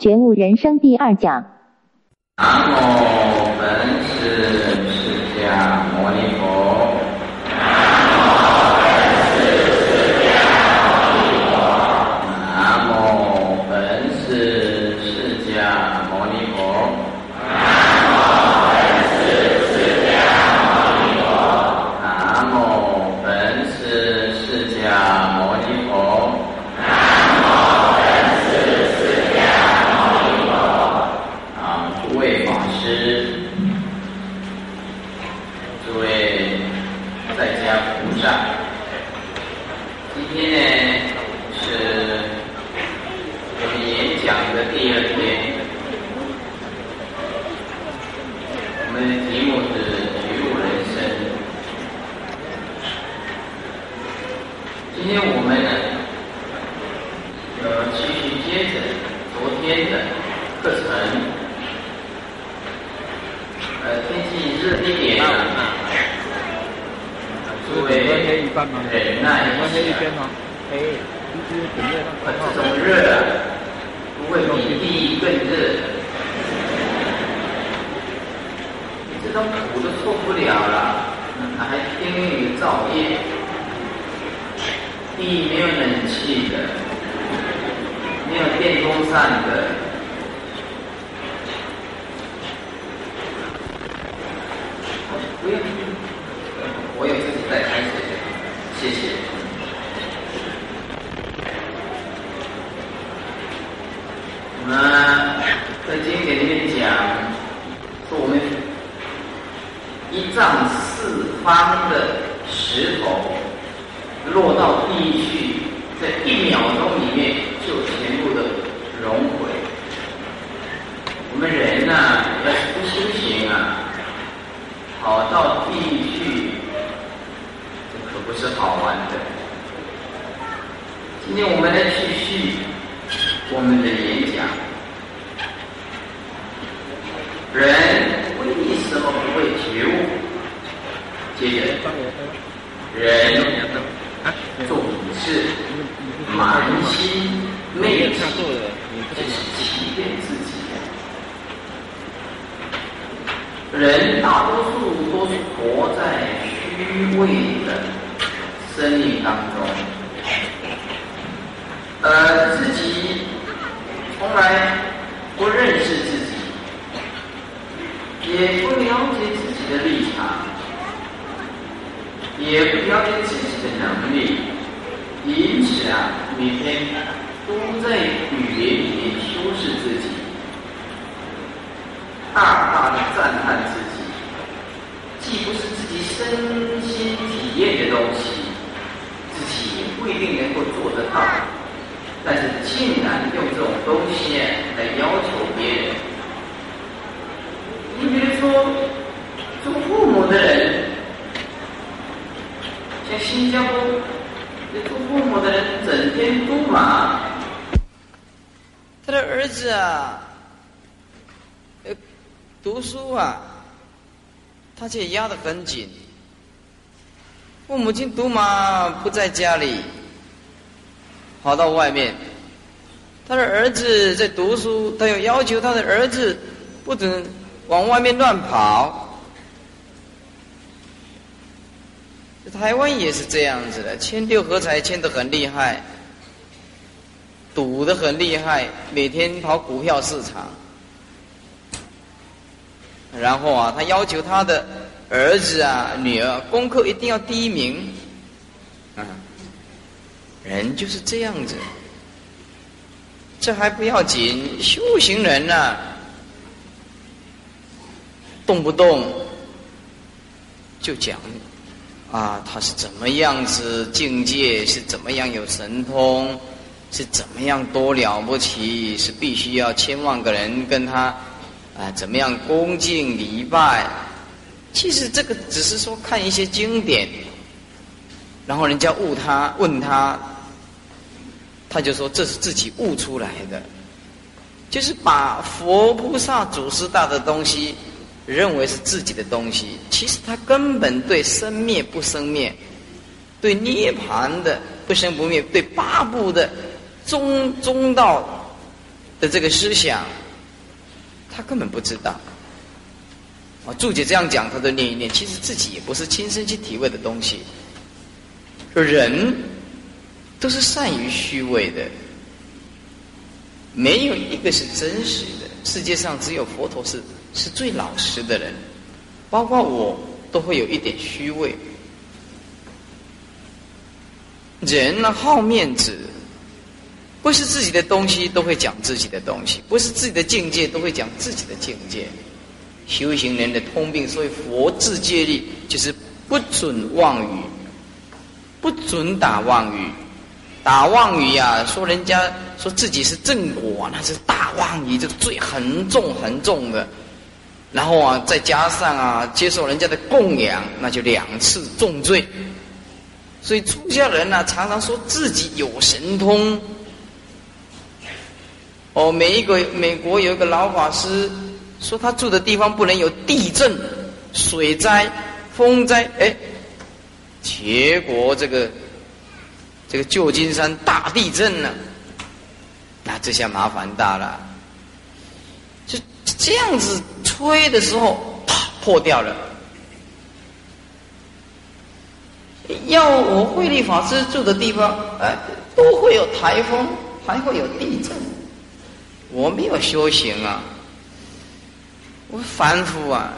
觉悟人生第二讲无本师释迦牟尼佛。南无本师释迦牟尼佛。南无本师释迦牟尼佛。啊，诸位法师，诸位在家菩萨，今天呢是我们演讲的第二天，我们的题目是觉悟人生。今天我们呢，呃，继续接着昨天的课程。呃，天气热一点啊，诸位黑一半吗？忍耐我黑一一下边。吗？黑，就是整夜呃，这种热啊，不会比地狱更热。你这种苦都受不了了，还天雨燥夜，地狱没有冷气的，没有电风扇的。不用，我有自己在开水，谢谢。我们在经典里面讲，说我们一丈四方的石头落到，在一秒钟里面就全部的融毁。我们人呐、要是不修行啊，跑到地狱去，这可不是好玩的。今天我们来继续我们的演讲。人为什么不会觉悟？接着，人做苦事，满心昧体，这是欺骗自己。人大多数都是活在虚伪的生命当中，呃，自己从来不认识自己，也不了解自己的立场，也不了解自己的能力，因此啊，每天都在语言里面修饰自己。大大的赞叹自己，既不是自己身心体验的东西，自己也不一定能够做得到，但是竟然用这种东西来要求别人。你比如说，做父母的人，像新加坡，做父母的人整天都忙，儿子啊，呃，读书啊，他却压得很紧。我母亲读马不在家里，跑到外面。他的儿子在读书，他又要求他的儿子不准往外面乱跑。台湾也是这样子的，签六合彩签得很厉害，赌得很厉害，每天跑股票市场。然后啊，他要求他的儿子啊、女儿功课一定要第一名。啊，人就是这样子。这还不要紧，修行人呢、动不动就讲啊，他是怎么样子境界，是怎么样有神通，是怎么样多了不起，是必须要千万个人跟他啊怎么样恭敬礼拜。其实这个只是说看一些经典，然后人家悟他问他，他就说这是自己悟出来的，就是把佛菩萨祖师大的东西认为是自己的东西，其实他根本对生灭不生灭，对涅槃的不生不灭，对八部的中中道的这个思想，他根本不知道。啊，注解这样讲，他都念一念，其实自己也不是亲身去体会的东西。人都是善于虚伪的，没有一个是真实的。世界上只有佛陀是是最老实的人，包括我都会有一点虚伪。人呢，好面子，不是自己的东西都会讲自己的东西，不是自己的境界都会讲自己的境界。修行人的通病，所以佛自戒律就是不准妄语，不准打妄语。打妄语呀，说人家说自己是正果，那是大妄语，这个罪很重很重的。然后啊，再加上啊，接受人家的供养，那就两次重罪。所以出家人呢，常常说自己有神通。哦，每一个美国有一个老法师说，他住的地方不能有地震、水灾、风灾。哎，结果这个这个旧金山大地震了，那这下麻烦大了。就这样子吹的时候，啪破掉了。要我慧力法师住的地方，哎，都会有台风，还会有地震。我没有修行啊，我凡夫啊，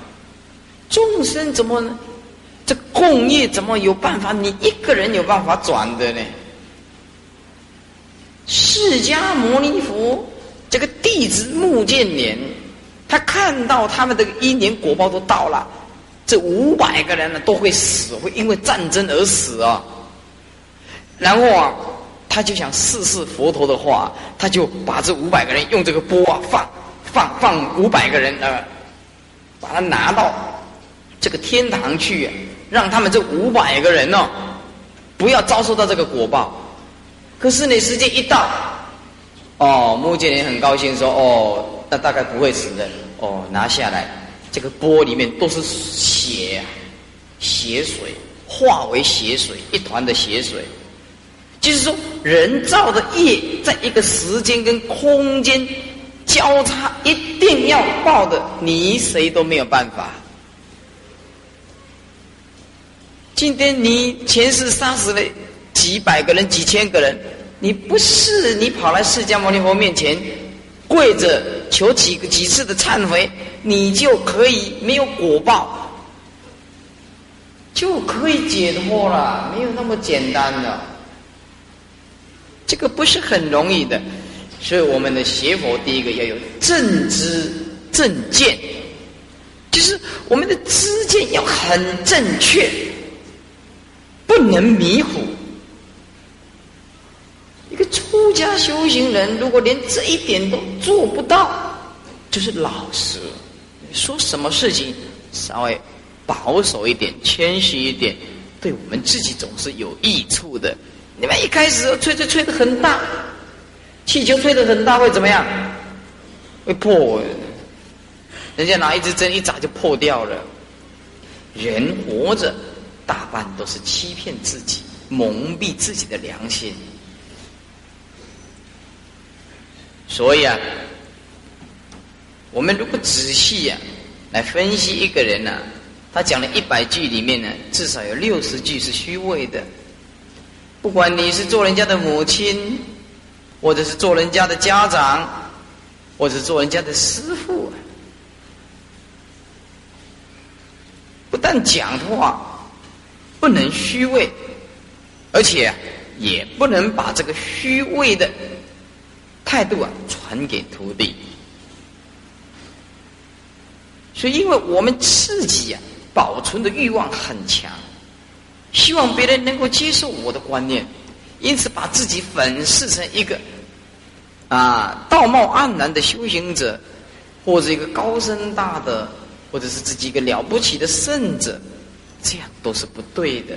众生怎么？这共业怎么有办法？你一个人有办法转的呢？释迦牟尼佛这个弟子目犍连，他看到他们的一年果报都到了。这五百个人呢都会死，会因为战争而死啊。然后啊，他就想试试佛陀的话，他就把这五百个人用这个钵啊放放放五百个人呃，把他拿到这个天堂去，让他们这五百个人呢不要遭受到这个果报。可是呢，时间一到，哦，目犍连很高兴说：“哦，那大概不会死的。”哦，拿下来。这个钵里面都是血，血水化为血水，一团的血水。就是说，人造的业，在一个时间跟空间交叉，一定要报的，你谁都没有办法。今天你前世杀死了几百个人、几千个人，你不是你跑来释迦牟尼佛面前。跪着求几个几次的忏悔，你就可以没有果报，就可以解脱了。没有那么简单的，这个不是很容易的。所以我们的学佛，第一个要有正知正见，就是我们的知见要很正确，不能迷糊。一个出家修行人，如果连这一点都做不到，就是老实。说什么事情稍微保守一点、谦虚一点，对我们自己总是有益处的。你们一开始吹吹吹的很大，气球吹的很大会怎么样？会破。人家拿一支针一扎就破掉了。人活着大半都是欺骗自己、蒙蔽自己的良心。所以啊，我们如果仔细呀来分析一个人呢，他讲了一百句里面呢，至少有六十句是虚伪的。不管你是做人家的母亲，或者是做人家的家长，或者是做人家的师傅，不但讲的话不能虚伪，而且也不能把这个虚伪的。态度啊，传给徒弟。所以，因为我们自己啊，保存的欲望很强，希望别人能够接受我的观念，因此把自己粉饰成一个啊道貌岸然的修行者，或者一个高深大的，或者是自己一个了不起的圣者，这样都是不对的。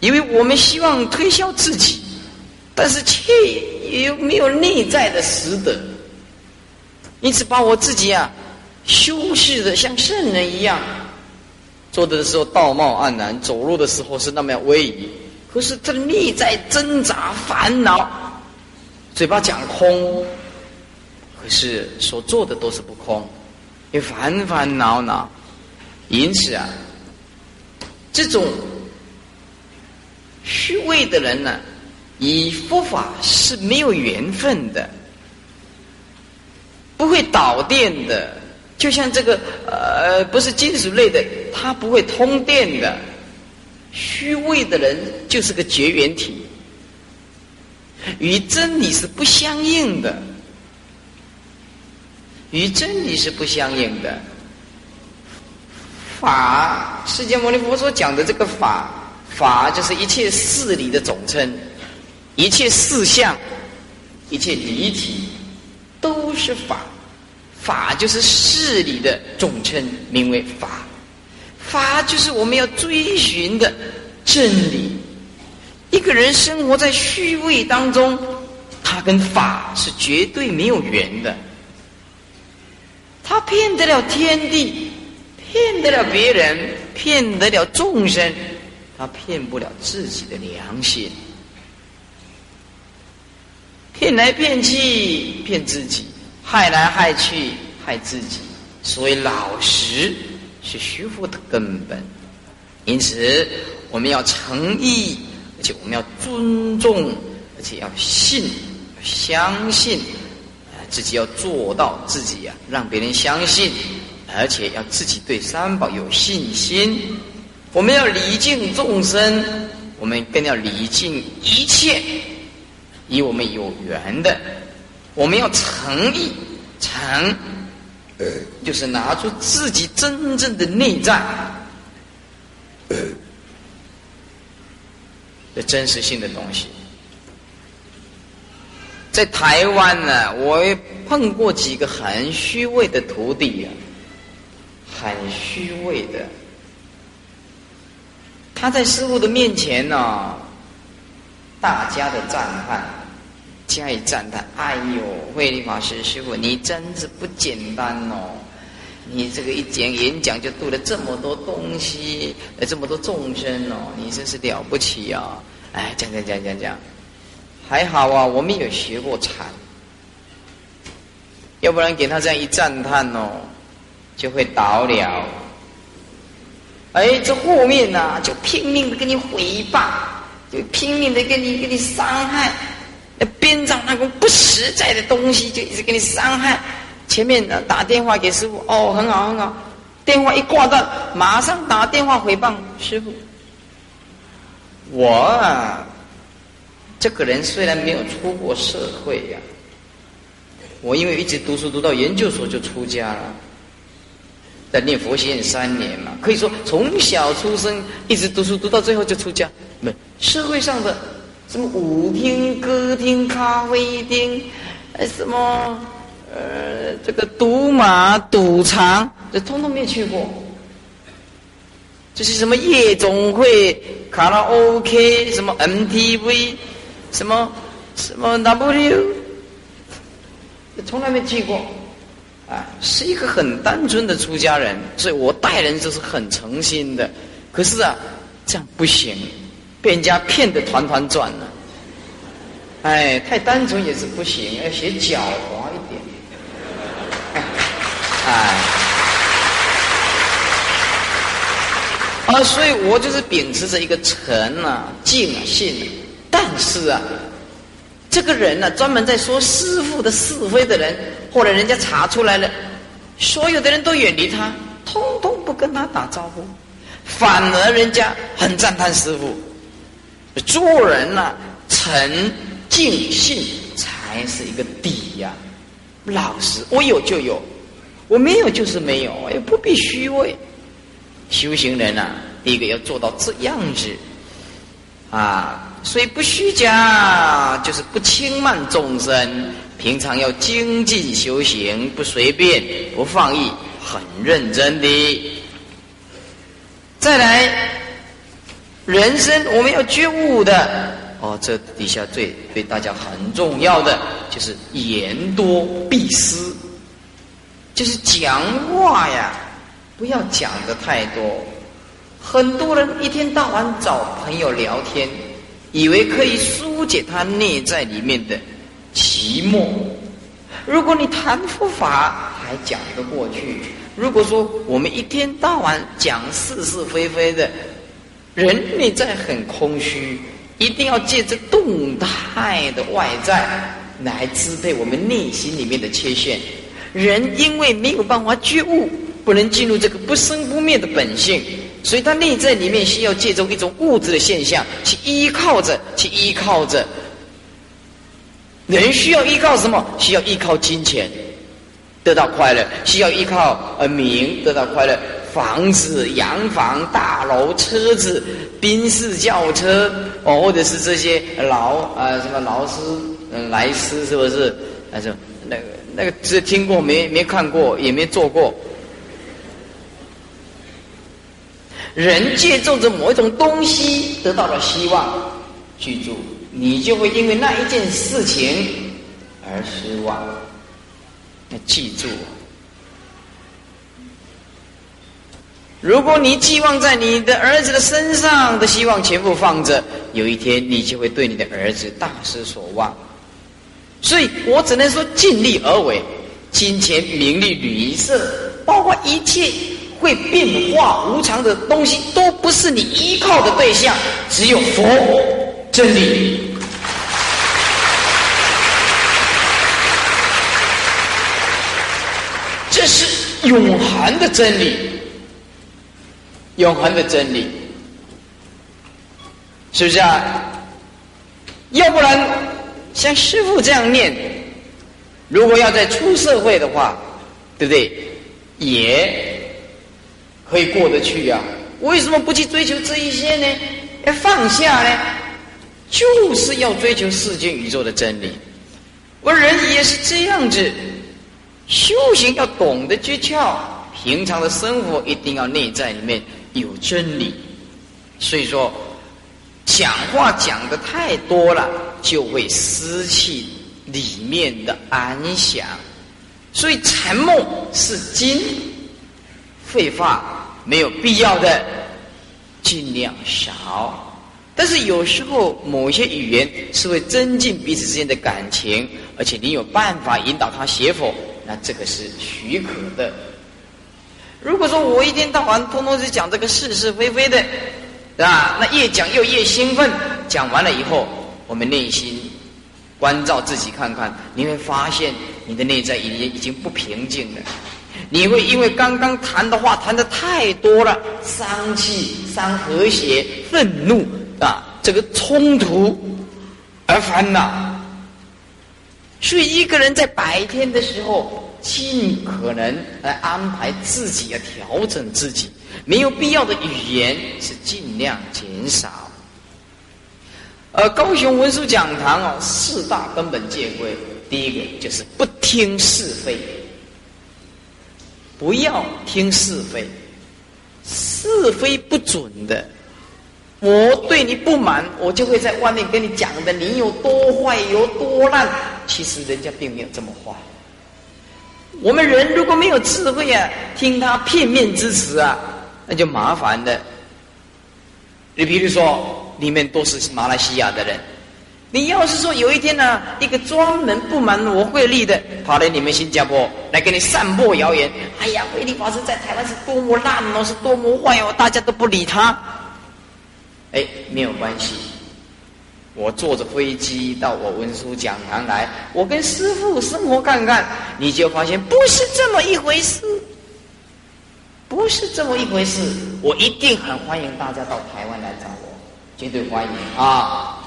因为我们希望推销自己。但是却又没有内在的实德，因此把我自己啊修饰的像圣人一样，做的时候道貌岸然，走路的时候是那么样威仪，可是他的内在挣扎烦恼，嘴巴讲空，可是所做的都是不空，也烦烦恼恼。因此啊，这种虚伪的人呢，与佛法是没有缘分的，不会导电的。就像这个呃，不是金属类的，它不会通电的。虚伪的人就是个绝缘体，与真理是不相应的，与真理是不相应的。法，释迦牟尼佛所讲的这个法，法就是一切事理的总称，一切事相，一切离体，都是法。法就是事理的总称，名为法。法就是我们要追寻的真理。一个人生活在虚伪当中，他跟法是绝对没有缘的。他骗得了天地，骗得了别人，骗得了众生，他骗不了自己的良心。骗来骗去，骗自己。害来害去，害自己。所以老实是学佛的根本。因此，我们要诚意，而且我们要尊重，而且要信、相信，啊，自己要做到自己呀，让别人相信，而且要自己对三宝有信心。我们要礼敬众生，我们更要礼敬一切与我们有缘的。我们要诚意，诚，就是拿出自己真正的内在的真实性的东西。在台湾呢，我碰过几个很虚伪的徒弟呀，很虚伪的。他在师傅的面前呢，大家的赞叹。加以赞叹，哎呦，慧律法师师傅，你真是不简单哦！你这个一讲演讲就度了这么多东西，呃，这么多众生哦，你真是了不起啊！哎，讲讲讲讲讲，还好啊，我们有学过禅，要不然给他这样一赞叹哦，就会倒了。哎，这后面呢，就拼命的跟你回谤，就拼命的跟你跟你伤害。那个不实在的东西，就一直给你伤害。前面打电话给师傅，哦，很好很好。电话一挂断，马上打电话回谤师傅。我啊，这个人虽然没有出过社会呀，我因为一直读书读到研究所就出家了，在念佛学院三年嘛，可以说从小出生一直读书读到最后就出家。没社会上的。什么舞厅、歌厅、咖啡厅，什么呃，这个赌马、赌场，这通通没去过。这是什么夜总会、卡拉 OK，什么 MTV，什么什么 W，从来没去过。啊，是一个很单纯的出家人，所以我待人就是很诚心的。可是啊，这样不行。被人家骗得团团转了，哎，太单纯也是不行，要写狡猾一点，哎，啊，所以我就是秉持着一个诚啊、敬啊、信，但是啊，这个人呢，专门在说师傅的是非的人，或者人家查出来了，所有的人都远离他，通通不跟他打招呼，反而人家很赞叹师傅。做人呢，诚、敬、信才是一个底呀。老实，我有就有，我没有就是没有，也不必虚伪。修行人啊，第一个要做到这样子啊，所以不虚假，就是不轻慢众生。平常要精进修行，不随便，不放逸，很认真的。再来。人生我们要觉悟的哦，这底下最对大家很重要的就是言多必失，就是讲话呀，不要讲的太多。很多人一天到晚找朋友聊天，以为可以疏解他内在里面的寂寞。如果你谈佛法还讲得过去，如果说我们一天到晚讲是是非非的，人内在很空虚，一定要借着动态的外在来支配我们内心里面的缺陷。人因为没有办法觉悟，不能进入这个不生不灭的本性，所以他内在里面需要借助一种物质的现象去依靠着，去依靠着。人需要依靠什么？需要依靠金钱，得到快乐；需要依靠呃名，得到快乐。房子、洋房、大楼、车子、宾士轿车，哦，或者是这些劳啊什么劳斯、莱斯，是不是？还是那个那个只听过没没看过，也没做过。人借助着某一种东西得到了希望，记住。你就会因为那一件事情而失望。要记住，如果你寄望在你的儿子的身上的希望全部放着，有一天你就会对你的儿子大失所望。所以我只能说尽力而为。金钱、名利、旅色，包括一切会变化无常的东西，都不是你依靠的对象，只有佛。真理，这是永恒的真理，永恒的真理，是不是啊？要不然像师傅这样念，如果要在出社会的话，对不对？也可以过得去呀。为什么不去追求这一些呢？要放下呢？就是要追求世间宇宙的真理，我人也是这样子，修行要懂得诀窍，平常的生活一定要内在里面有真理。所以说，讲话讲的太多了，就会失去里面的安详。所以沉默是金，废话没有必要的，尽量少。但是有时候某些语言是会增进彼此之间的感情，而且你有办法引导他写佛，那这个是许可的。如果说我一天到晚通通是讲这个是是非非的，对吧？那越讲又越兴奋，讲完了以后，我们内心关照自己看看，你会发现你的内在已经已经不平静了。你会因为刚刚谈的话谈的太多了，伤气、伤和谐、愤怒。啊，这个冲突而烦恼，所以一个人在白天的时候，尽可能来安排自己，要调整自己，没有必要的语言是尽量减少。而高雄文殊讲堂哦，四大根本戒规，第一个就是不听是非，不要听是非，是非不准的。我对你不满，我就会在外面跟你讲的你有多坏，有多烂。其实人家并没有这么坏。我们人如果没有智慧啊，听他片面之词啊，那就麻烦的。你比如说，里面都是马来西亚的人，你要是说有一天呢，一个专门不满我慧力的，跑来你们新加坡来给你散播谣言，哎呀，慧力法师在台湾是多么烂哦，是多么坏哦，大家都不理他。哎，没有关系。我坐着飞机到我文殊讲堂来，我跟师父生活看看，你就发现不是这么一回事，不是这么一回事。我一定很欢迎大家到台湾来找我，绝对欢迎啊！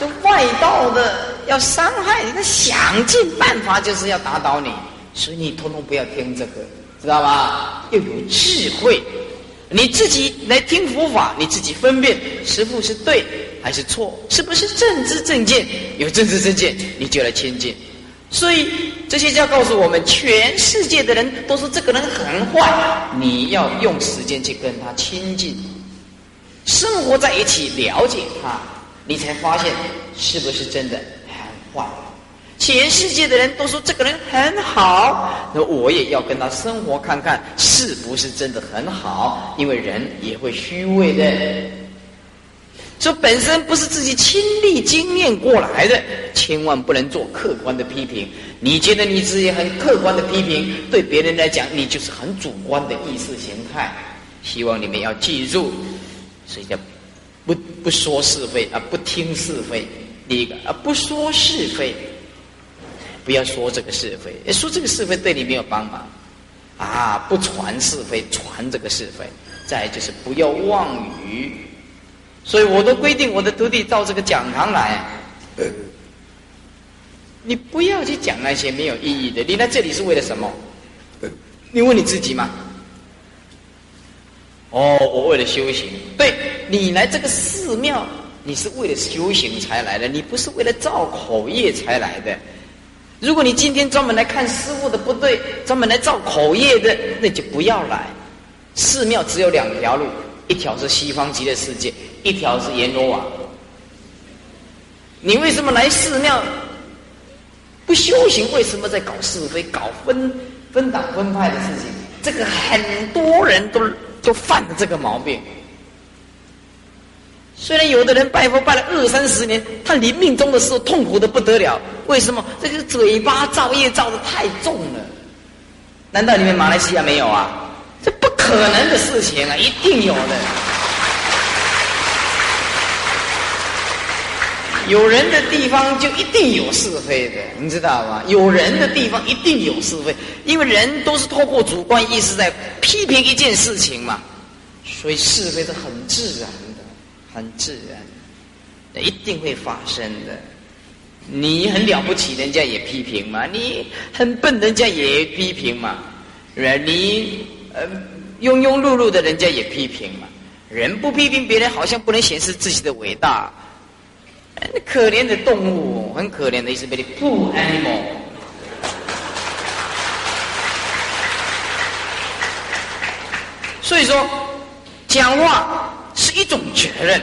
这外道的要伤害你，他想尽办法就是要打倒你，所以你通通不要听这个。知道吧？要有智慧，你自己来听佛法，你自己分辨师父是对还是错，是不是正知正见？有正知正见，你就来亲近。所以这些教告诉我们，全世界的人都说这个人很坏，你要用时间去跟他亲近，生活在一起，了解他，你才发现是不是真的很坏。全世界的人都说这个人很好，那我也要跟他生活看看是不是真的很好。因为人也会虚伪的，说本身不是自己亲历经验过来的，千万不能做客观的批评。你觉得你自己很客观的批评，对别人来讲，你就是很主观的意识形态。希望你们要记住，所以叫不不说是非啊，不听是非。第一个啊，不说是非，不要说这个是非，说这个是非对你没有帮忙啊。不传是非，传这个是非。再就是不要妄语。所以我都规定我的徒弟到这个讲堂来，你不要去讲那些没有意义的。你来这里是为了什么？你问你自己吗？哦，我为了修行。对你来这个寺庙，你是为了修行才来的，你不是为了造口业才来的。如果你今天专门来看师傅的不对，专门来造口业的，那就不要来。寺庙只有两条路，一条是西方极乐世界。一条是阎罗王，你为什么来寺庙不修行？为什么在搞是非、搞分分党分派的事情？这个很多人都都犯了这个毛病。虽然有的人拜佛拜了二三十年，他临命终的时候痛苦的不得了。为什么？这个嘴巴造业造的太重了。难道你们马来西亚没有啊？这不可能的事情啊，一定有的。有人的地方就一定有是非的，你知道吗？有人的地方一定有是非，因为人都是透过主观意识在批评一件事情嘛，所以是非是很自然，很自然，一定会发生的。你很了不起，人家也批评嘛；你很笨，人家也批评嘛；你呃庸庸碌碌的，人家也批评嘛。人不批评别人，好像不能显示自己的伟大。可怜的动物，很可怜的意思，被你不 animal。所以说，讲话是一种责任，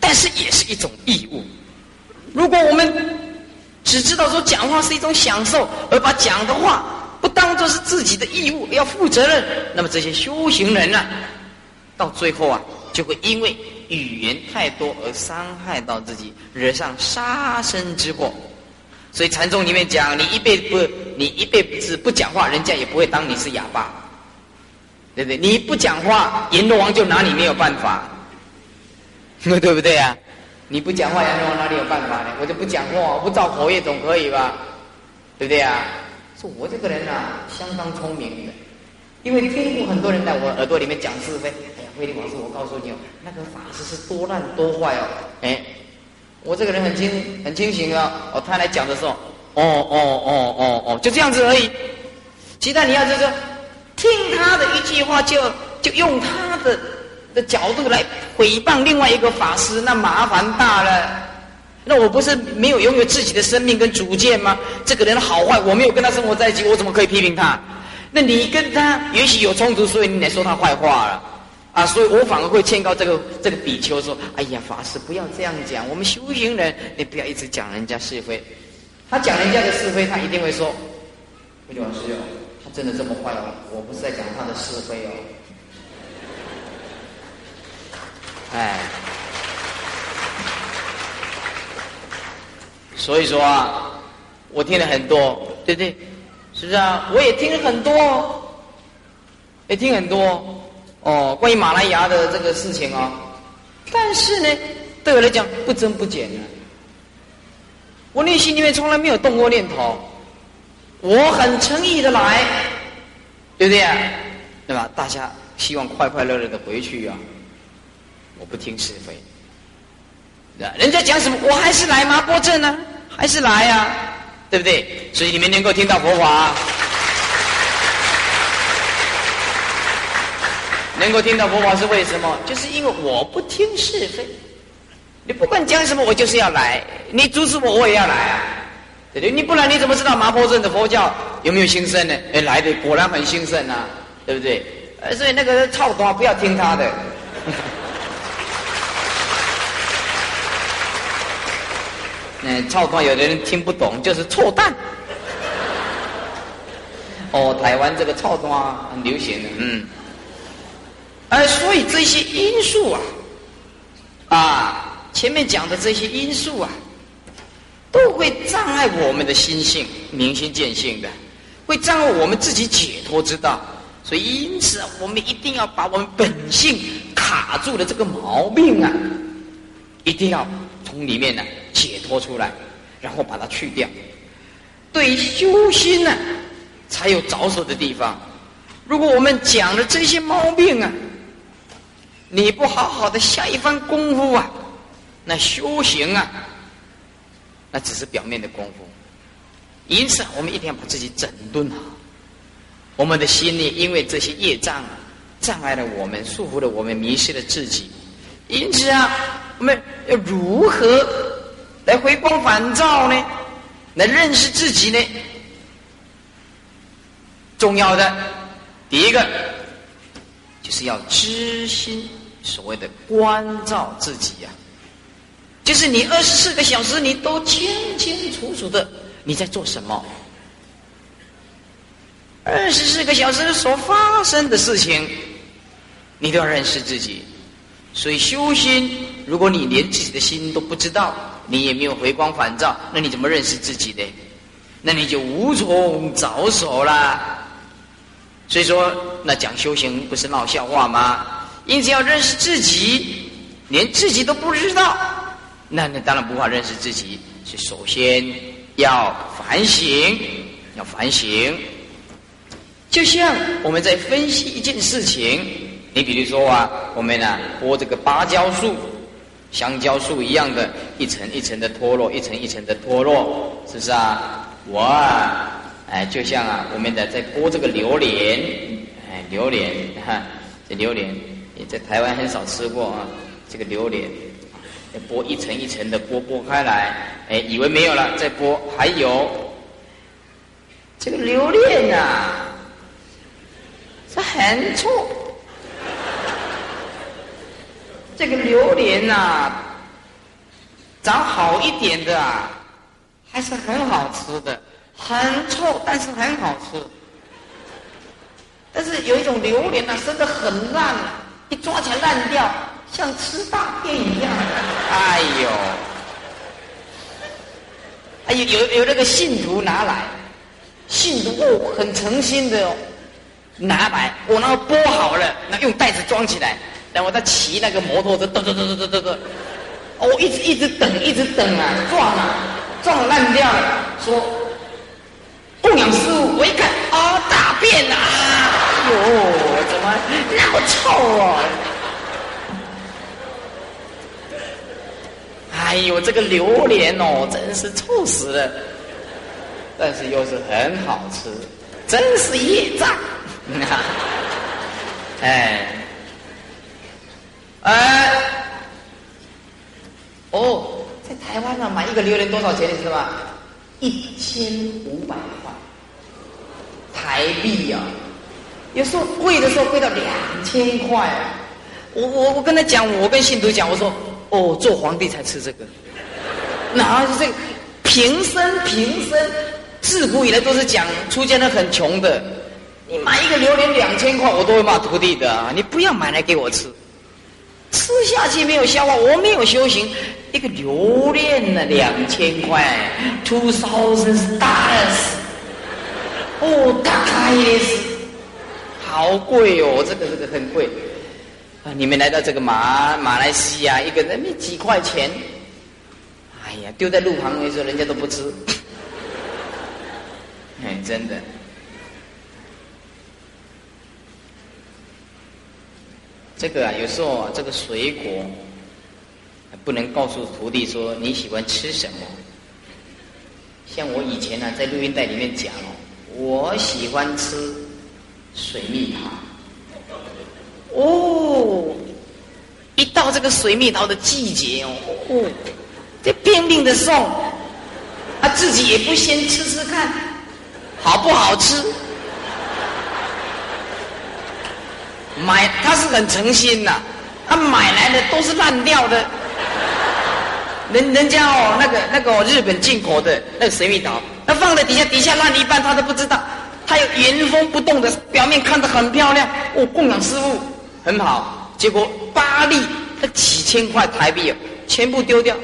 但是也是一种义务。如果我们只知道说讲话是一种享受，而把讲的话不当做是自己的义务，要负责任，那么这些修行人呢，到最后啊，就会因为。语言太多而伤害到自己，惹上杀身之祸。所以禅宗里面讲，你一辈子不，你一辈子不讲话，人家也不会当你是哑巴，对不对？你不讲话，阎罗王就拿你没有办法，对不对呀？你不讲话，阎罗王哪里有办法呢？我就不讲话，我不造口业总可以吧？对不对啊？说我这个人啊，相当聪明的，因为听过很多人在我耳朵里面讲是非。哎呀慧定法师，我告诉你哦，那个法师是多烂多坏哦。哎，我这个人很清很清醒啊。哦，他来讲的时候，哦哦哦哦哦，就这样子而已。其他你要就是听他的一句话，就就用他的的角度来诽谤另外一个法师，那麻烦大了。那我不是没有拥有自己的生命跟主见吗？这个人好坏，我没有跟他生活在一起，我怎么可以批评他？那你跟他也许有冲突，所以你来说他坏话了。啊，所以我反而会劝告这个这个比丘说：“哎呀，法师不要这样讲，我们修行人，你不要一直讲人家是非。他讲人家的是非，他一定会说：‘慧老师，他真的这么坏吗，我不是在讲他的是非哦。’哎，所以说啊，我听了很多，对不对？是不是啊？我也听了很多，也听很多。”哦，关于马来亚的这个事情啊，但是呢，对我来讲不增不减的。我内心里面从来没有动过念头，我很诚意的来，对不对？对吧？大家希望快快乐乐的回去啊，我不听是非。人家讲什么，我还是来麻波镇呢，还是来呀，对不对？所以你们能够听到佛法。能够听到佛法是为什么？就是因为我不听是非。你不管讲什么，我就是要来。你阻止我，我也要来啊！对对？你不然你怎么知道麻坡镇的佛教有没有兴盛呢？哎，来的果然很兴盛啊，对不对？所以那个操多不要听他的。嗯，操多有的人听不懂，就是错蛋。哦，台湾这个操多很流行的，嗯。哎，所以这些因素啊，啊，前面讲的这些因素啊，都会障碍我们的心性，明心见性的，会障碍我们自己解脱之道。所以，因此啊，我们一定要把我们本性卡住的这个毛病啊，一定要从里面呢解脱出来，然后把它去掉。对修心呢，才有着手的地方。如果我们讲了这些毛病啊，你不好好的下一番功夫啊，那修行啊，那只是表面的功夫。因此，我们一定要把自己整顿好。我们的心里因为这些业障障碍了我们，束缚了我们，迷失了自己。因此啊，我们要如何来回光返照呢？来认识自己呢？重要的第一个就是要知心，所谓的关照自己呀，就是你二十四个小时你都清清楚楚的你在做什么。二十四个小时所发生的事情，你都要认识自己。所以修心，如果你连自己的心都不知道，你也没有回光返照，那你怎么认识自己的？那你就无从着手啦。所以说，那讲修行不是闹笑话吗？因此要认识自己，连自己都不知道，那那当然无法认识自己。是首先要反省，要反省。就像我们在分析一件事情，你比如说啊，我们呢播这个芭蕉树、香蕉树一样的，一层一层的脱落，一层一层的脱落，是不是啊？我啊，哎，就像啊，我们的在剥这个榴莲，哎，榴莲，哈，这榴莲你在台湾很少吃过啊，这个榴莲，剥一层一层的剥剥开来，哎，以为没有了，再剥还有这个榴莲呐。这很臭，这个榴莲呐，长好一点的啊，还是很好吃的，很臭，但是很好吃。但是有一种榴莲啊，生的很烂，一抓起来烂掉，像吃大便一样。哎呦，哎有有有那个信徒拿来，信徒哦，很诚心的哦。拿来，我那个剥好了，那用袋子装起来，然后他骑那个摩托车，噔噔噔噔噔噔噔，哦，一直一直等，一直等啊，撞啊，撞烂掉了。说，供养师傅，我一看，啊，大便啊，哟，怎么那么臭啊？哎呦，这个榴莲哦，真是臭死了，但是又是很好吃，真是业障。哎，哎，哦，在台湾呢，买一个榴莲多少钱？你知道吗？一千五百块台币呀！有时候贵的时候贵到两千块。我我我跟他讲，我跟信徒讲，我说哦，做皇帝才吃这个，哪是这个平生平生自古以来都是讲出家人很穷的。你买一个榴莲两千块，我都会骂徒弟的。你不要买来给我吃，吃下去没有消化，我没有修行。一个榴莲呢，两千块，two thousand dollars，哦，大开也是，好贵哦，这个这个很贵。啊，你们来到这个马马来西亚，一个人没几块钱，哎呀，丢在路旁的时候，人家都不吃。哎，真的。这个啊，有时候这个水果不能告诉徒弟说你喜欢吃什么。像我以前呢，在录音带里面讲哦，我喜欢吃水蜜桃。哦，一到这个水蜜桃的季节哦，这拼命的送，他自己也不先吃吃看，好不好吃？买他是很诚心呐，他买来的都是烂掉的，人人家哦那个那个日本进口的那个水蜜桃，那放在底下底下烂一半他都不知道，他有原封不动的表面看得很漂亮，哦供养师傅很好，结果八粒他几千块台币全部丢掉。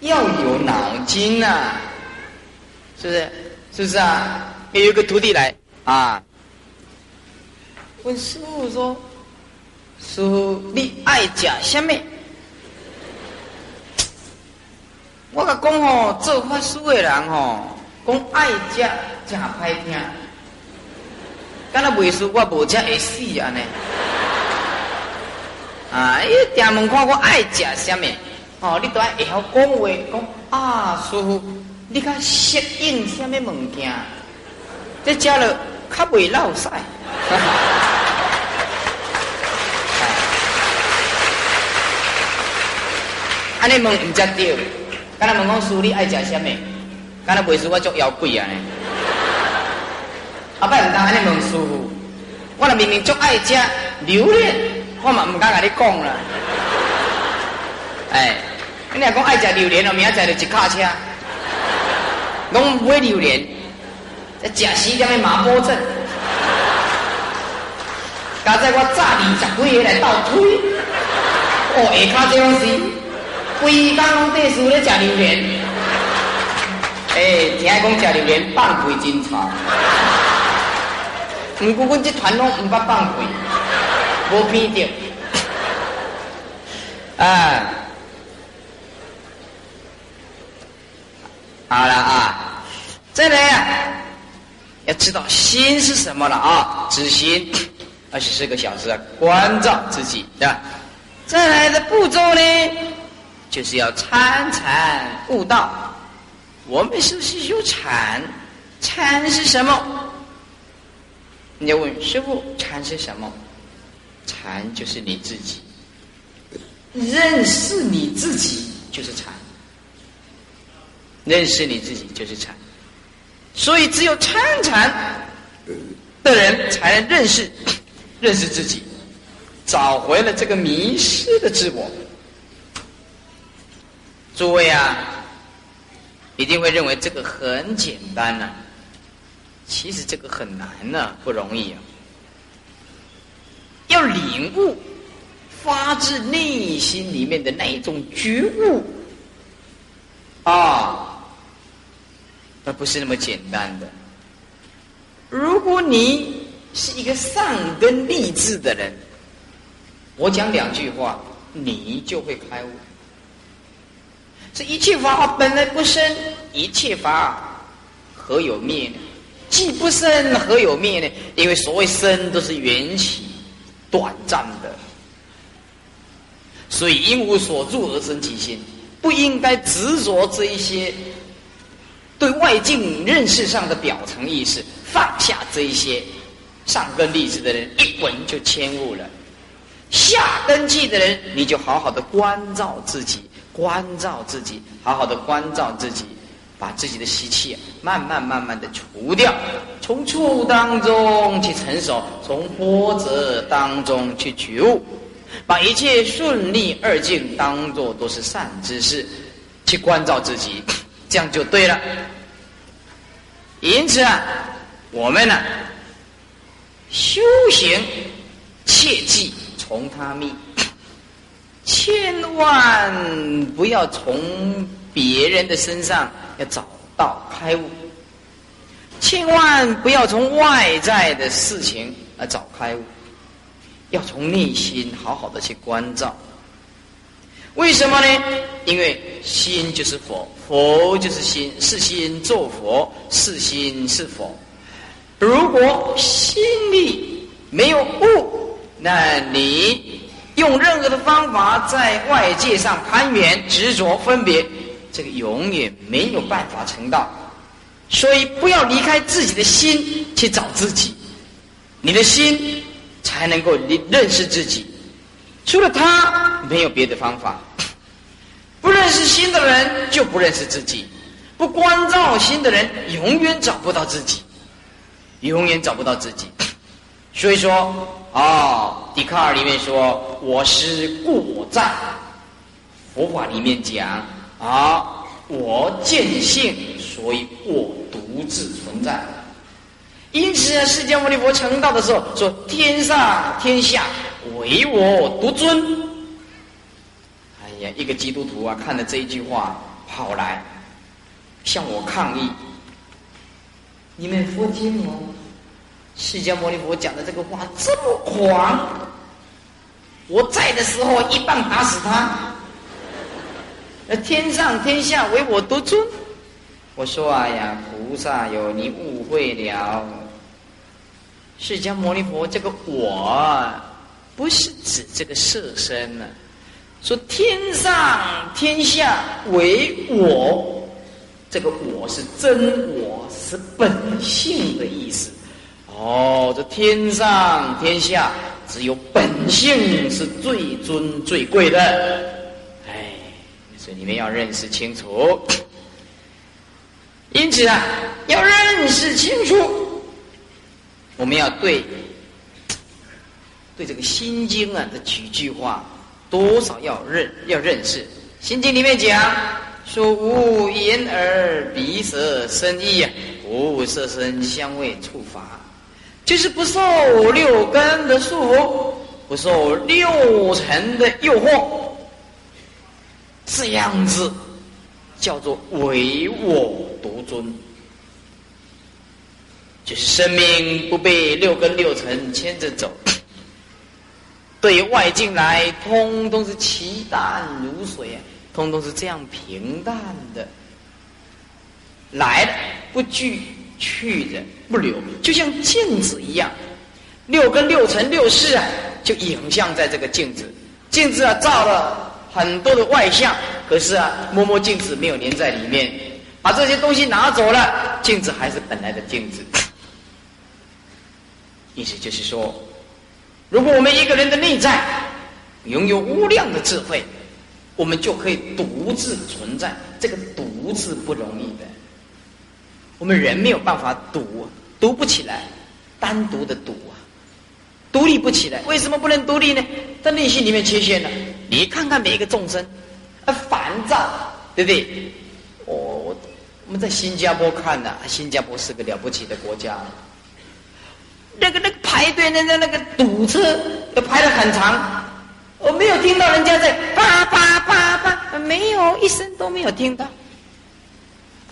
要有脑筋呐，是不是？是不是啊？有一个徒弟来啊，问师傅说：“师傅，你爱食什么？”我甲讲吼，做法师的人吼，讲爱食真歹听。敢若袂输我无食会死安尼。啊！伊定问看我爱食什么？哦，你都爱会晓讲话，讲啊，师傅，你较适应什么物件？这食了较袂落屎。安尼问毋则对。敢若问讲师你爱食什么？敢若袂输我足妖怪啊呢？阿伯毋当安尼问师傅，我若明明足爱食榴莲，我嘛毋敢甲你讲啦。哎，你若讲爱食榴莲哦，明仔载就一卡车，拢买榴莲，食死点的麻波症。加在我早二十几个来倒推，哦，下卡这样子，规工拢地输咧食榴莲。哎，听讲食榴莲放屁真臭。毋过，阮这团拢毋捌放屁，无偏着。啊，好了啊，再来啊，要知道心是什么了啊？知心，二十四个小时啊，关照自己，对吧？再来的步骤呢，就是要参禅悟道。我们是不是有禅？禅是什么？你要问师傅，禅是什么？禅就是你自己，认识你自己就是禅，认识你自己就是禅。所以，只有参禅的人才能认识认识自己，找回了这个迷失的自我。诸位啊，一定会认为这个很简单呐。其实这个很难呢，不容易啊！要领悟发自内心里面的那一种觉悟啊，那不是那么简单的。如果你是一个善根立志的人，我讲两句话，你就会开悟。这一切法本来不生，一切法何有灭呢？既不生，何有灭呢？因为所谓生都是缘起，短暂的，所以因无所住而生其心，不应该执着这一些对外境认识上的表层意识，放下这一些上根立智的人，一闻就迁悟了；下根气的人，你就好好的关照自己，关照自己，好好的关照自己。把自己的习气慢慢慢慢的除掉，从错误当中去成熟，从波折当中去觉悟，把一切顺利二境当做都是善之事，去关照自己，这样就对了。因此啊，我们呢修行切记从他命，千万不要从别人的身上。要找到开悟，千万不要从外在的事情来找开悟，要从内心好好的去关照。为什么呢？因为心就是佛，佛就是心，是心做佛，是心是佛。如果心里没有悟，那你用任何的方法在外界上攀缘、执着、分别。这个永远没有办法成道，所以不要离开自己的心去找自己，你的心才能够认认识自己。除了他，没有别的方法。不认识心的人就不认识自己，不关照心的人永远找不到自己，永远找不到自己。所以说，啊，笛卡尔里面说：“我是故我在。”佛法里面讲。啊！我见性，所以我独自存在。因此啊，释迦牟尼佛成道的时候说：“天上天下唯我独尊。”哎呀，一个基督徒啊，看了这一句话，跑来向我抗议。你们佛经哦，释迦牟尼佛讲的这个话这么狂，我在的时候一棒打死他，那天上天下唯我独尊。我说啊呀，菩萨哟，你误会了。释迦牟尼佛这个我，不是指这个色身呢。说天上天下唯我，这个我是真我，是本性的意思。哦，这天上天下只有本性是最尊最贵的。哎，所以你们要认识清楚。因此啊，要认识清楚，我们要对对这个《心经》啊的几句话，多少要认要认识。《心经》里面讲说：“无眼耳鼻舌身意，无色声香味触法，就是不受六根的束缚，不受六尘的诱惑，这样子。”叫做唯我独尊，就是生命不被六根六尘牵着走，对外境来，通通是其淡如水啊，通通是这样平淡的，来了不惧，去的不留，就像镜子一样，六根六尘六识啊，就影像在这个镜子，镜子啊照了。很多的外相，可是啊，摸摸镜子没有粘在里面，把这些东西拿走了，镜子还是本来的镜子。意思就是说，如果我们一个人的内在拥有无量的智慧，我们就可以独自存在。这个“独”字不容易的，我们人没有办法独，独不起来，单独的独啊，独立不起来。为什么不能独立呢？在内心里面缺陷了。你看看每一个众生，啊，烦躁，对不对？我我我们在新加坡看呐，新加坡是个了不起的国家。那个那个排队，那那那个堵车，都排的很长。我没有听到人家在叭叭叭叭，没有一声都没有听到。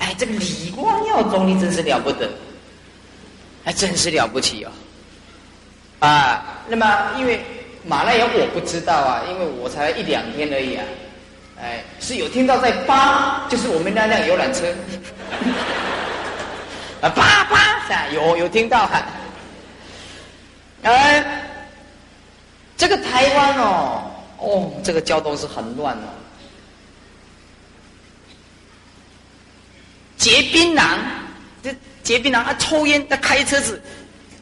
哎，这个李光耀总理真是了不得，还真是了不起哦。啊，那么因为。马来亚我不知道啊，因为我才一两天而已啊，哎，是有听到在扒，就是我们那辆游览车，啊扒扒啊，有有听到哈，哎，这个台湾哦，哦，这个交通是很乱哦，结槟榔，这结槟榔啊，抽烟，他开车子。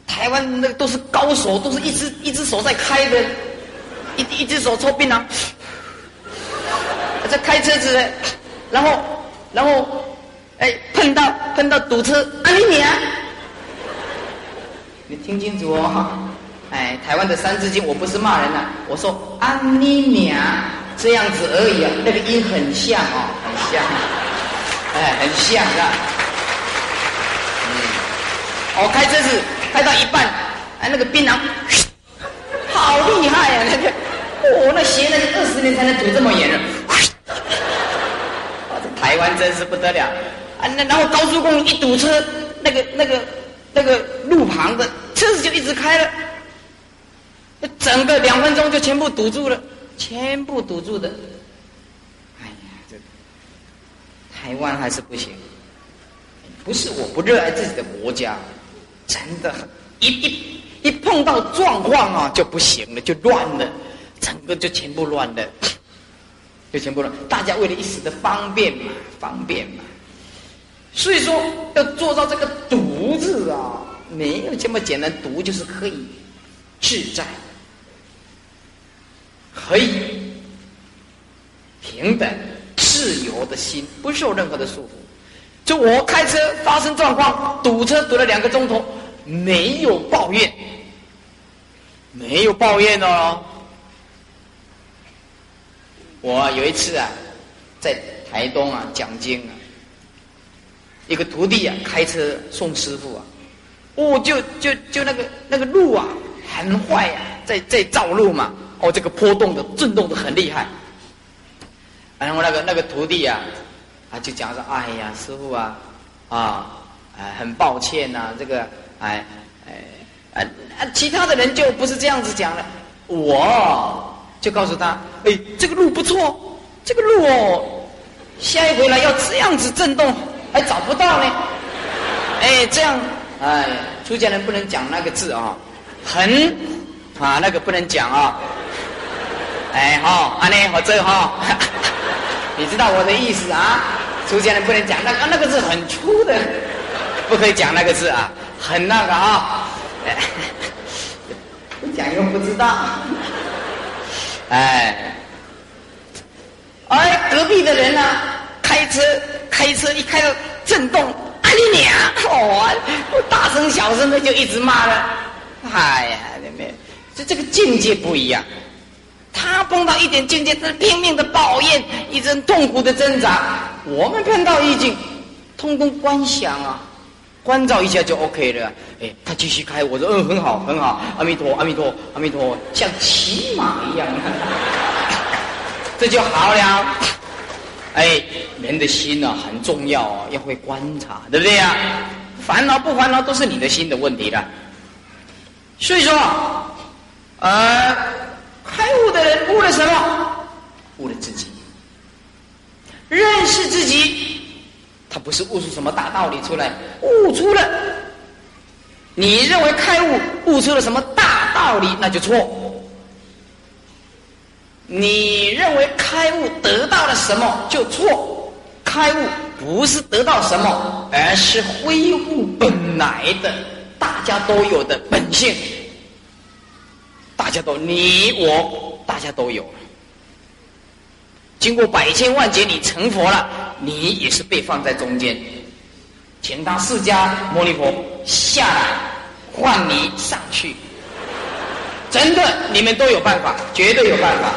台湾那个都是高手，都是一只一只手在开的，一一只手抽槟榔，在开车子，然后然后哎碰到碰到堵车，安妮娘，你听清楚哦，哎台湾的三字经我不是骂人呐，我说安妮娘！这样子而已啊，那个音很像哦，很像，哎很像啊，嗯，哦开车子。开到一半，哎，那个槟榔，好厉害呀！那个，哦，那鞋那是二十年才能堵这么严了。台湾真是不得了啊！那然后高速公路一堵车，那个那个那个路旁的车子就一直开了，整个两分钟就全部堵住了，全部堵住的。哎呀，这台湾还是不行，不是我不热爱自己的国家。真的，一一一碰到状况啊，就不行了，就乱了，整个就全部乱了，就全部乱。大家为了一时的方便嘛，方便嘛，所以说要做到这个“独”字啊，没有这么简单。独就是可以自在，可以平等、自由的心，不受任何的束缚。就我开车发生状况，堵车堵了两个钟头。没有抱怨，没有抱怨哦。我有一次啊，在台东啊讲经啊，一个徒弟啊开车送师傅啊，哦，就就就那个那个路啊很坏啊，在在造路嘛，哦，这个波动的震动的很厉害，然后那个那个徒弟啊，啊就讲说：“哎呀，师傅啊，啊，哎，很抱歉呐，这个，哎，哎，啊，其他的人就不是这样子讲了，我就告诉他，哎，这个路不错，这个路哦，下一回来要这样子震动，还找不到呢，哎，这样，哎，出家人不能讲那个字啊，很，啊，那个不能讲啊。”哎好，阿内我这哈，你知道我的意思啊？出家人不能讲那个那个字很粗的，不可以讲那个字啊，很那个啊。不讲又不知道。哎，哎，隔壁的人呢，开车开车一开到震动，啊你娘！哦，大声小声的就一直骂了。哎呀，妹妹，这这个境界不一样。他碰到一点境界，他拼命的抱怨，一阵痛苦的挣扎。我们碰到意境，通通观想啊，关照一下就 OK 了。哎，他继续开，我说嗯，很好，很好。阿弥陀，阿弥陀，阿弥陀，像骑马一样，这就好了。哎，人的心呢很重要啊，要会观察，对不对呀？烦恼不烦恼都是你的心的问题了。所以说，呃。的人悟了什么？悟了自己，认识自己。他不是悟出什么大道理出来，悟出了。你认为开悟悟出了什么大道理，那就错。你认为开悟得到了什么就错。开悟不是得到什么，而是恢复本来的大家都有的本性。大家都你我，大家都有。经过百千万劫，你成佛了，你也是被放在中间，请他释迦牟尼佛下来换你上去。真的，你们都有办法，绝对有办法。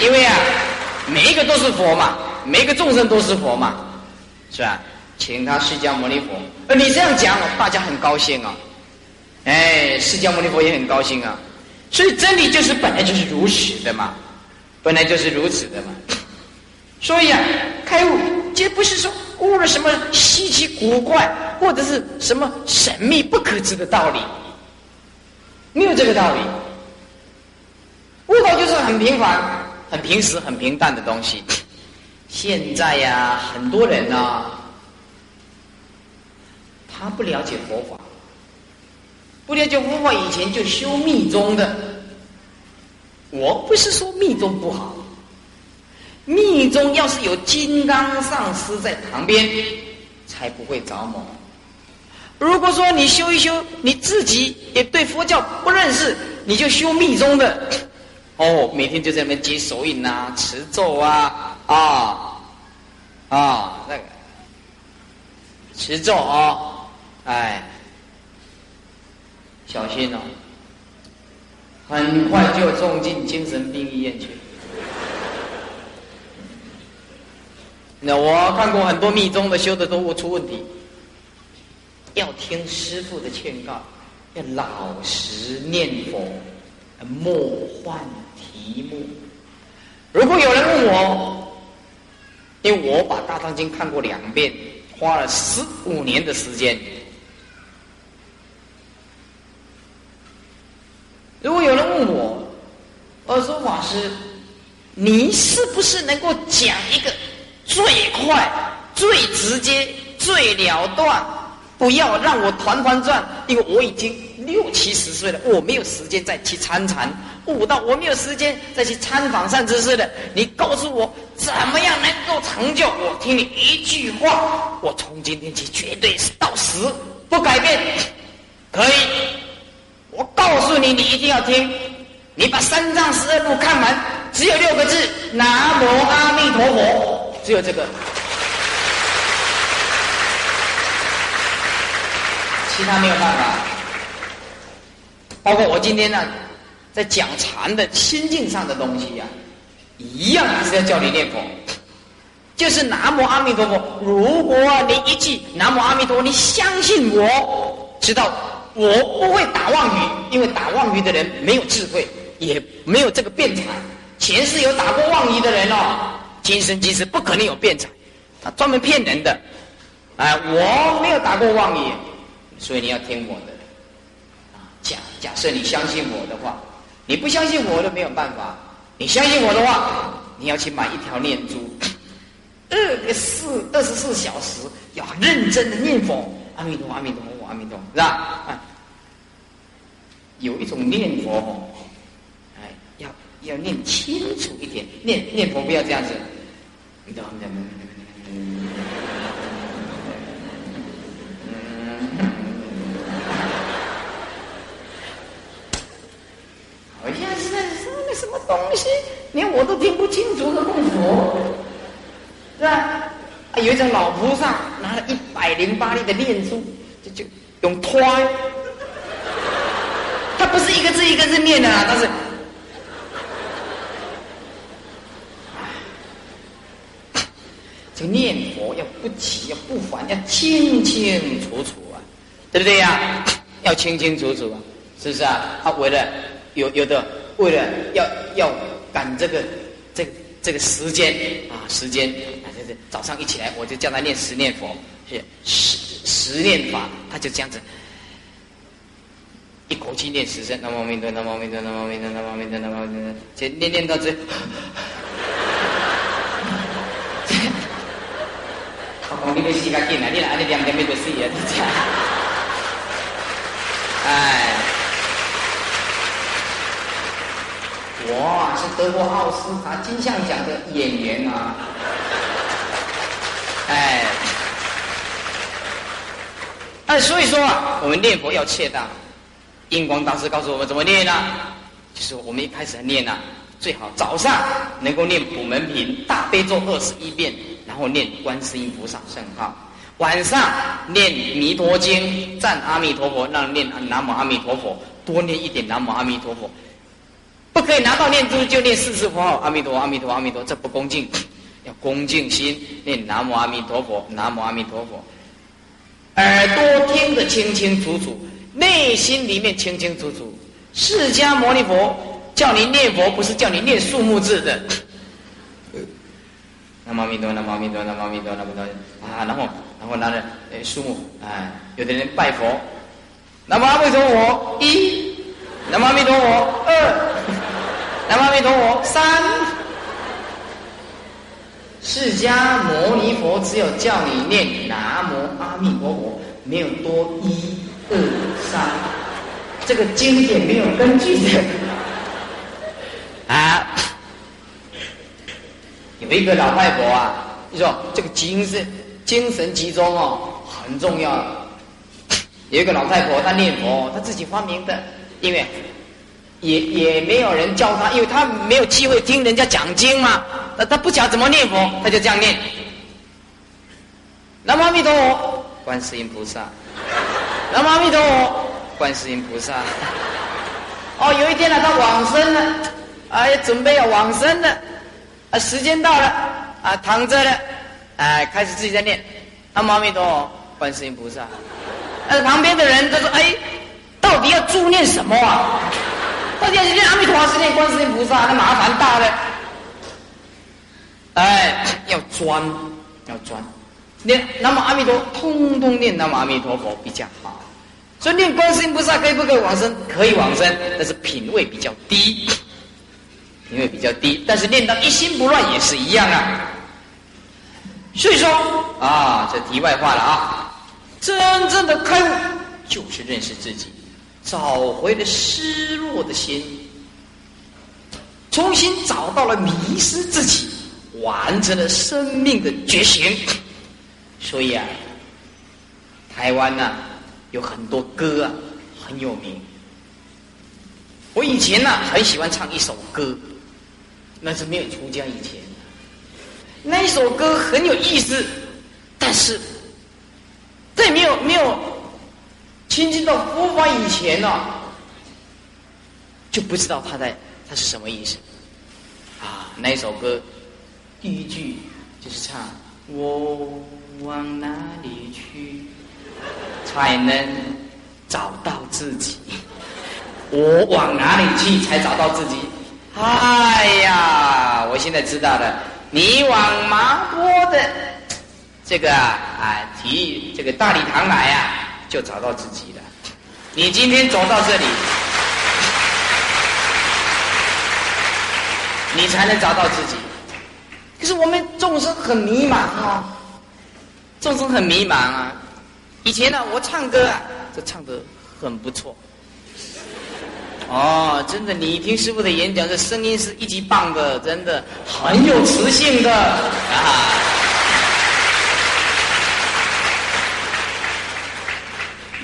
因为啊，每一个都是佛嘛，每一个众生都是佛嘛，是吧？请他释迦牟尼佛，呃，你这样讲，大家很高兴啊。哎，释迦牟尼佛也很高兴啊，所以真理就是本来就是如此的嘛，本来就是如此的嘛。所以啊，开悟绝不是说悟了什么稀奇古怪或者是什么神秘不可知的道理，没有这个道理。悟道就是很平凡、很平时、很平淡的东西。现在呀，很多人呢，他不了解佛法。不了解佛法，以前就修密宗的。我不是说密宗不好，密宗要是有金刚上师在旁边，才不会着魔。如果说你修一修，你自己也对佛教不认识，你就修密宗的，哦，每天就在那边接手印啊、持咒啊、啊啊那个持咒啊，哎。小心哦，很快就送进精神病医院去。那我看过很多密宗的修的都出问题，要听师傅的劝告，要老实念佛，莫换题目。如果有人问我，因为我把《大藏经》看过两遍，花了十五年的时间。如果有人问我，我说法师，你是不是能够讲一个最快、最直接、最了断，不要让我团团转？因为我已经六七十岁了，我没有时间再去参禅悟道，我没有时间再去参访善知识的。你告诉我怎么样能够成就？我听你一句话，我从今天起绝对是到死不改变，可以。我告诉你，你一定要听。你把三藏十二部看完，只有六个字：南无阿弥陀佛，只有这个，其他没有办法。包括我今天呢，在讲禅的心境上的东西呀，一样还是要教你念佛，就是南无阿弥陀佛。如果你一句南无阿弥陀佛，你相信我知道。我不会打妄语，因为打妄语的人没有智慧，也没有这个辩才。前世有打过妄语的人哦，今生今世不可能有辩才，他专门骗人的。哎，我没有打过妄语，所以你要听我的。假假设你相信我的话，你不相信我都没有办法。你相信我的话，你要去买一条念珠，二个四二十四小时要认真的念佛，阿弥陀佛，阿弥陀佛，阿弥陀佛，是吧？啊，有一种念佛，哎，要要念清楚一点，念念佛不要这样子，你懂没我现在是在说那什么东西，连我都听不清楚的供佛，是吧？有一种老菩萨拿了一百零八粒的念珠，就就用推，他不是一个字一个字念的啊，他是，这念佛要不急，要不烦，要清清楚楚啊，对不对呀？要清清楚楚啊，是不是啊？他为了。有有的为了要要赶这个这这个时间啊时间啊就是早上一起来我就叫他念十念佛十十念法他就这样子一口气念十声南无阿弥陀南无弥陀南无弥陀南无弥陀南无弥陀这念念到这，我讲你要死较紧啊！你来安尼念念念就死啊！你这，哎。哇，是德国奥斯卡金像奖的演员啊！哎，哎，所以说啊，我们念佛要切当。印光大师告诉我们怎么念呢？就是我们一开始念呢，最好早上能够念普门品大悲咒二十一遍，然后念观世音菩萨圣号；晚上念弥陀经，赞阿弥陀佛，让念南无阿弥陀佛，多念一点南无阿弥陀佛。不可以拿到念珠就念四字佛号，阿弥陀阿弥陀阿弥陀，这不恭敬，要恭敬心念南无阿弥陀佛，南无阿弥陀佛。耳朵听得清清楚楚，内心里面清清楚楚。释迦牟尼佛叫你念佛，不是叫你念数目字的。南无阿弥陀，南无阿弥陀，南无阿弥陀，南无阿弥陀啊！然后，然后拿着诶数目，哎，有的人拜佛，南无阿弥陀佛一。南无阿弥陀佛，二，南无阿弥陀佛，三。释迦牟尼佛只有叫你念南无阿弥陀佛，没有多一、二、三。这个经典没有根据的。啊，有一个老太婆啊，你说这个精神精神集中哦，很重要。有一个老太婆，她念佛，她自己发明的。因为也也没有人教她，因为她没有机会听人家讲经嘛。那他不晓怎么念佛，他就这样念。南无阿弥陀佛，观世音菩萨。南无阿弥陀佛，观世音菩萨。哦，有一天呢，他往生了，哎，准备要往生了，啊，时间到了，啊，躺着了，哎，开始自己在念。南无阿弥陀佛，观世音菩萨。呃，旁边的人他说：“哎。”到底要助念什么啊？到底要念阿弥陀佛，是念观世音菩萨？那麻烦大了。哎，要专，要专，念南无阿弥陀，通通念南无阿弥陀佛比较好。所以念观世音菩萨可以不可以往生？可以往生，但是品位比较低，品位比较低。但是念到一心不乱也是一样啊。所以说啊，这题外话了啊，真正的开悟就是认识自己。找回了失落的心，重新找到了迷失自己，完成了生命的觉醒。所以啊，台湾呢有很多歌啊很有名。我以前呢很喜欢唱一首歌，那是没有出家以前，那首歌很有意思，但是在没有没有。亲近到佛法以前呢，就不知道他在他是什么意思啊？那一首歌，第一句就是唱我往哪里去才能找到自己？我往哪里去才找到自己？哎呀，我现在知道了，你往麻坡的这个啊啊提这个大礼堂来啊，就找到自己了。你今天走到这里，你才能找到自己。可是我们众生很迷茫啊，众生很迷茫啊。以前呢，我唱歌啊，这唱的很不错。哦，真的，你听师傅的演讲，这声音是一级棒的，真的很有磁性的啊。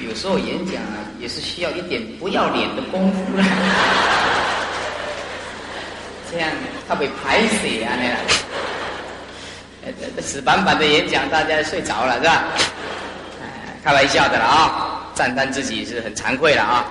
有时候演讲啊，也是需要一点不要脸的功夫。这样他会排水啊，那样。死板板的演讲，大家睡着了是吧？开玩笑的了啊，赞叹自己是很惭愧了啊。